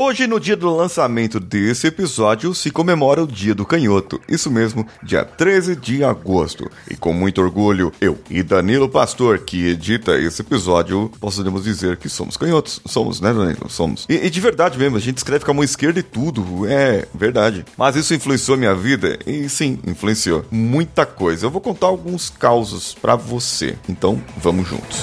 Hoje, no dia do lançamento desse episódio, se comemora o Dia do Canhoto. Isso mesmo, dia 13 de agosto. E com muito orgulho, eu e Danilo Pastor, que edita esse episódio, podemos dizer que somos canhotos. Somos, né, Danilo? Somos. E, e de verdade mesmo, a gente escreve com a mão esquerda e tudo. É, verdade. Mas isso influenciou minha vida? E sim, influenciou. Muita coisa. Eu vou contar alguns causos para você. Então, vamos juntos.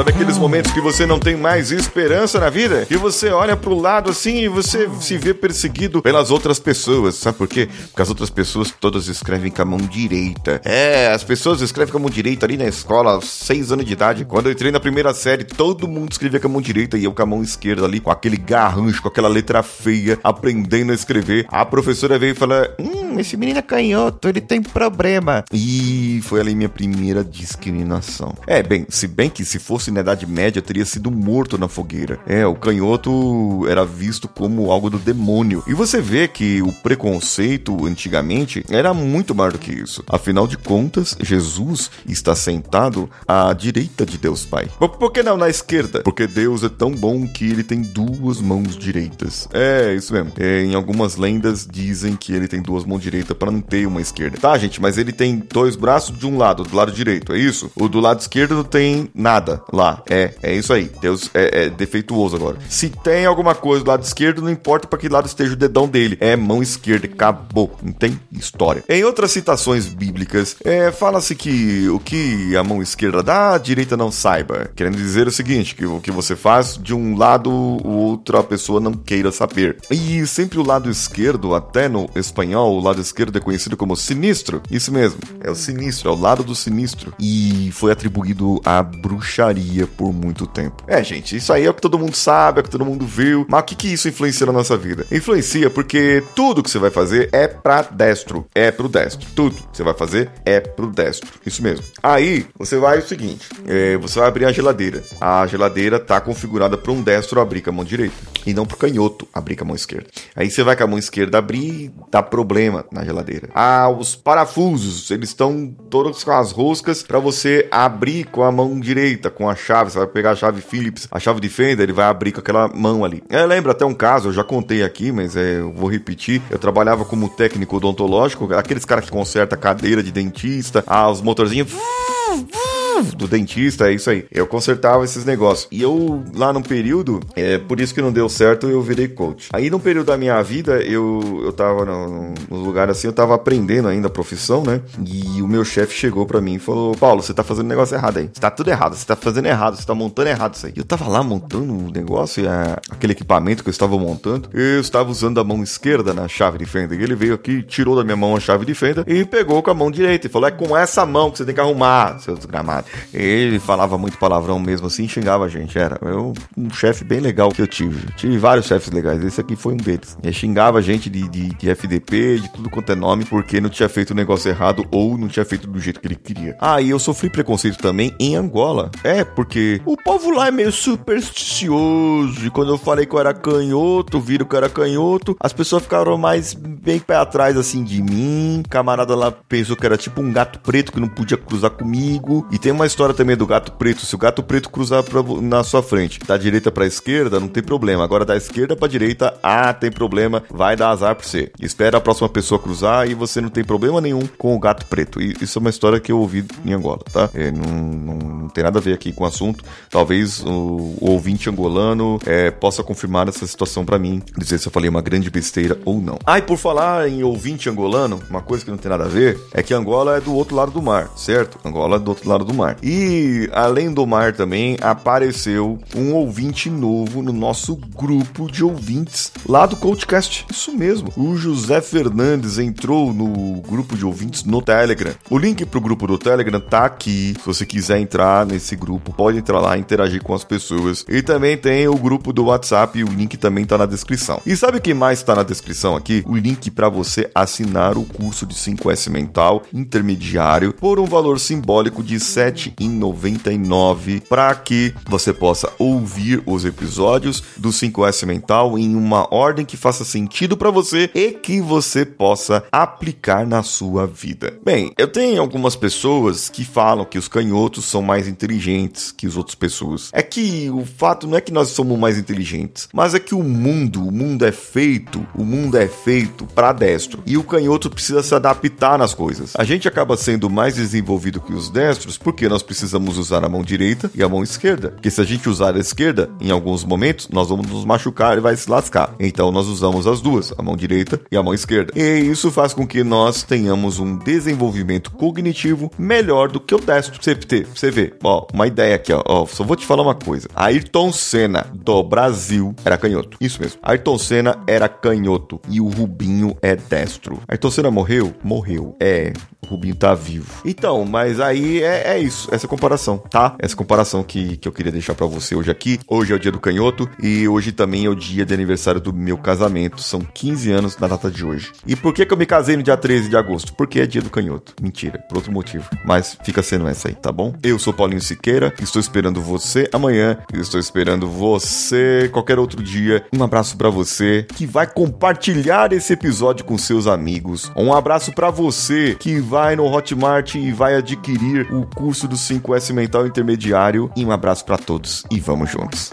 Sabe aqueles momentos que você não tem mais esperança na vida? E você olha pro lado assim e você se vê perseguido pelas outras pessoas. Sabe por quê? Porque as outras pessoas todas escrevem com a mão direita. É, as pessoas escrevem com a mão direita ali na escola, aos seis anos de idade. Quando eu entrei na primeira série, todo mundo escrevia com a mão direita e eu com a mão esquerda ali, com aquele garrancho, com aquela letra feia, aprendendo a escrever. A professora veio e falou: Hum, esse menino é canhoto, ele tem problema. E foi ali minha primeira discriminação. É, bem, se bem que se fosse na Idade Média, teria sido morto na fogueira. É, o canhoto era visto como algo do demônio. E você vê que o preconceito antigamente era muito maior do que isso. Afinal de contas, Jesus está sentado à direita de Deus Pai. Por que não na esquerda? Porque Deus é tão bom que ele tem duas mãos direitas. É, isso mesmo. É, em algumas lendas dizem que ele tem duas mãos direitas para não ter uma esquerda. Tá, gente, mas ele tem dois braços de um lado, do lado direito, é isso? O do lado esquerdo não tem nada lá. É, é isso aí. Deus é, é, defeituoso agora. Se tem alguma coisa do lado esquerdo, não importa para que lado esteja o dedão dele. É mão esquerda, acabou. Não tem história. Em outras citações bíblicas, é, fala-se que o que a mão esquerda dá, a direita não saiba. Querendo dizer o seguinte, que o que você faz de um lado, o outro a pessoa não queira saber. E sempre o lado esquerdo, até no espanhol, o lado esquerdo é conhecido como sinistro. Isso mesmo, é o sinistro, é o lado do sinistro. E foi atribuído à bruxaria por muito tempo. É, gente, isso aí é o que todo mundo sabe, é o que todo mundo viu. Mas o que, que isso influencia na nossa vida? Influencia porque tudo que você vai fazer é pra destro. É pro destro. Tudo que você vai fazer é pro destro. Isso mesmo. Aí, você vai o seguinte: é, você vai abrir a geladeira. A geladeira tá configurada para um destro abrir com a mão direita. E não pro canhoto abrir com a mão esquerda. Aí você vai com a mão esquerda abrir, dá problema na geladeira. Ah, os parafusos, eles estão todos com as roscas para você abrir com a mão direita, com a chave. Você vai pegar a chave Phillips, a chave de fenda, ele vai abrir com aquela mão ali. Eu lembro até um caso, eu já contei aqui, mas é, eu vou repetir. Eu trabalhava como técnico odontológico, aqueles caras que consertam cadeira de dentista, ah, os motorzinhos do dentista, é isso aí. Eu consertava esses negócios. E eu, lá num período, é por isso que não deu certo, eu virei coach. Aí, num período da minha vida, eu, eu tava no lugar assim, eu tava aprendendo ainda a profissão, né? E o meu chefe chegou para mim e falou: Paulo, você tá fazendo negócio errado aí. Você tá tudo errado, você tá fazendo errado, você tá montando errado isso aí. Eu tava lá montando um negócio, e a, aquele equipamento que eu estava montando, eu estava usando a mão esquerda na chave de fenda. E ele veio aqui, tirou da minha mão a chave de fenda e pegou com a mão direita e falou: É com essa mão que você tem que arrumar, seu desgramado. Ele falava muito palavrão mesmo assim, xingava a gente. Era eu, um chefe bem legal que eu tive. Tive vários chefes legais, esse aqui foi um deles. Ele xingava a gente de, de, de FDP, de tudo quanto é nome, porque não tinha feito o negócio errado ou não tinha feito do jeito que ele queria. Ah, e eu sofri preconceito também em Angola. É, porque o povo lá é meio supersticioso. E quando eu falei que eu era canhoto, viram que eu era canhoto, as pessoas ficaram mais bem pé atrás assim de mim. Camarada lá pensou que era tipo um gato preto que não podia cruzar comigo. E tem uma história também do gato preto. Se o gato preto cruzar pra, na sua frente, da direita pra esquerda, não tem problema. Agora da esquerda pra direita, ah, tem problema, vai dar azar pra você. Espera a próxima pessoa cruzar e você não tem problema nenhum com o gato preto. E isso é uma história que eu ouvi em Angola, tá? É, não, não, não, tem nada a ver aqui com o assunto. Talvez o, o ouvinte angolano é, possa confirmar essa situação para mim, dizer se eu falei uma grande besteira ou não. Ah, e por falar em ouvinte angolano, uma coisa que não tem nada a ver é que Angola é do outro lado do mar, certo? Angola é do outro lado do mar mar. E além do mar também apareceu um ouvinte novo no nosso grupo de ouvintes lá do podcast Isso mesmo. O José Fernandes entrou no grupo de ouvintes no Telegram. O link pro grupo do Telegram tá aqui. Se você quiser entrar nesse grupo, pode entrar lá, interagir com as pessoas. E também tem o grupo do WhatsApp, o link também tá na descrição. E sabe o que mais tá na descrição aqui? O link para você assinar o curso de 5S mental intermediário por um valor simbólico de 7 R$27,99 para que você possa ouvir os episódios do 5S Mental em uma ordem que faça sentido para você e que você possa aplicar na sua vida. Bem, eu tenho algumas pessoas que falam que os canhotos são mais inteligentes que as outras pessoas. É que o fato não é que nós somos mais inteligentes, mas é que o mundo, o mundo é feito, o mundo é feito para destro e o canhoto precisa se adaptar nas coisas. A gente acaba sendo mais desenvolvido que os destros porque nós precisamos usar a mão direita e a mão esquerda. Porque se a gente usar a esquerda, em alguns momentos nós vamos nos machucar e vai se lascar. Então nós usamos as duas, a mão direita e a mão esquerda. E isso faz com que nós tenhamos um desenvolvimento cognitivo melhor do que o destro. Você, você vê, ó, uma ideia aqui, ó, só vou te falar uma coisa. Ayrton Senna do Brasil era canhoto. Isso mesmo. Ayrton Senna era canhoto e o Rubinho é destro. Ayrton Senna morreu? Morreu. É, o Rubinho tá vivo. Então, mas aí é, é isso, essa comparação, tá? Essa comparação que, que eu queria deixar para você hoje aqui. Hoje é o dia do canhoto e hoje também é o dia de aniversário do meu casamento. São 15 anos na data de hoje. E por que, que eu me casei no dia 13 de agosto? Porque é dia do canhoto. Mentira, por outro motivo. Mas fica sendo essa aí, tá bom? Eu sou Paulinho Siqueira, estou esperando você amanhã, estou esperando você qualquer outro dia. Um abraço para você que vai compartilhar esse episódio com seus amigos. Um abraço para você que vai no Hotmart e vai adquirir o curso do 5S Mental Intermediário. E um abraço para todos e vamos juntos.